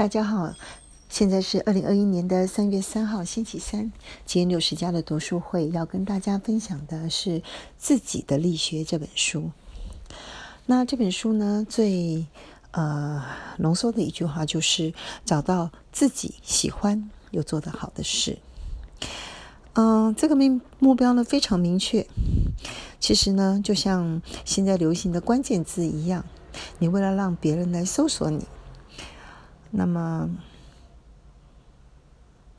大家好，现在是二零二一年的三月三号，星期三。今天六十家的读书会要跟大家分享的是《自己的力学》这本书。那这本书呢，最呃浓缩的一句话就是找到自己喜欢又做得好的事。嗯，这个目目标呢非常明确。其实呢，就像现在流行的关键字一样，你为了让别人来搜索你。那么，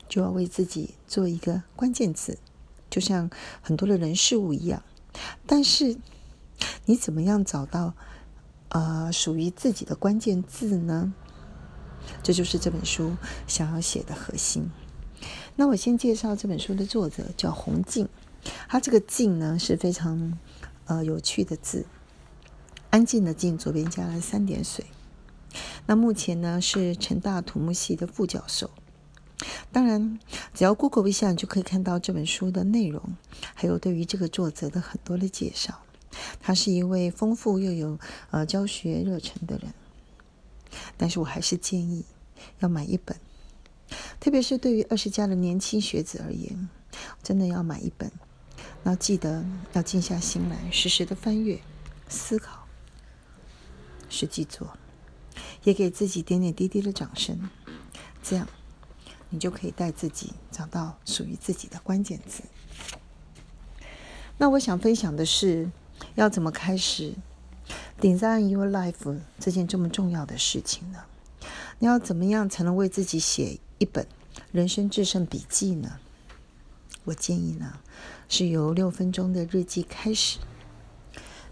就要为自己做一个关键字，就像很多的人事物一样。但是，你怎么样找到呃属于自己的关键字呢？这就是这本书想要写的核心。那我先介绍这本书的作者，叫洪静。他这个“静”呢是非常呃有趣的字，安静的“静”，左边加了三点水。那目前呢是成大土木系的副教授。当然，只要 Google 一下，你就可以看到这本书的内容，还有对于这个作者的很多的介绍。他是一位丰富又有呃教学热忱的人。但是我还是建议要买一本，特别是对于二十加的年轻学子而言，真的要买一本。那记得要静下心来，时时的翻阅、思考、实际做。也给自己点点滴滴的掌声，这样你就可以带自己找到属于自己的关键字。那我想分享的是，要怎么开始 design your life 这件这么重要的事情呢？你要怎么样才能为自己写一本人生制胜笔记呢？我建议呢，是由六分钟的日记开始，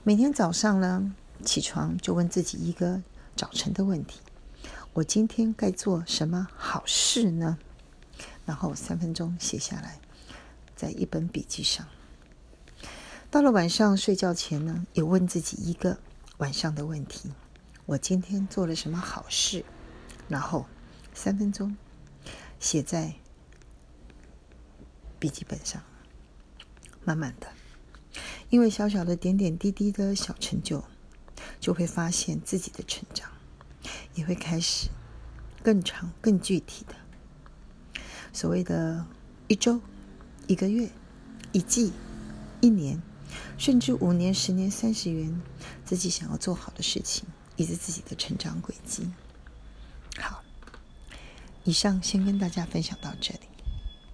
每天早上呢起床就问自己一个。早晨的问题，我今天该做什么好事呢？然后三分钟写下来，在一本笔记上。到了晚上睡觉前呢，也问自己一个晚上的问题：我今天做了什么好事？然后三分钟写在笔记本上，慢慢的，因为小小的点点滴滴的小成就。就会发现自己的成长，也会开始更长、更具体的所谓的一周、一个月、一季、一年，甚至五年、十年、三十年，自己想要做好的事情，以及自己的成长轨迹。好，以上先跟大家分享到这里。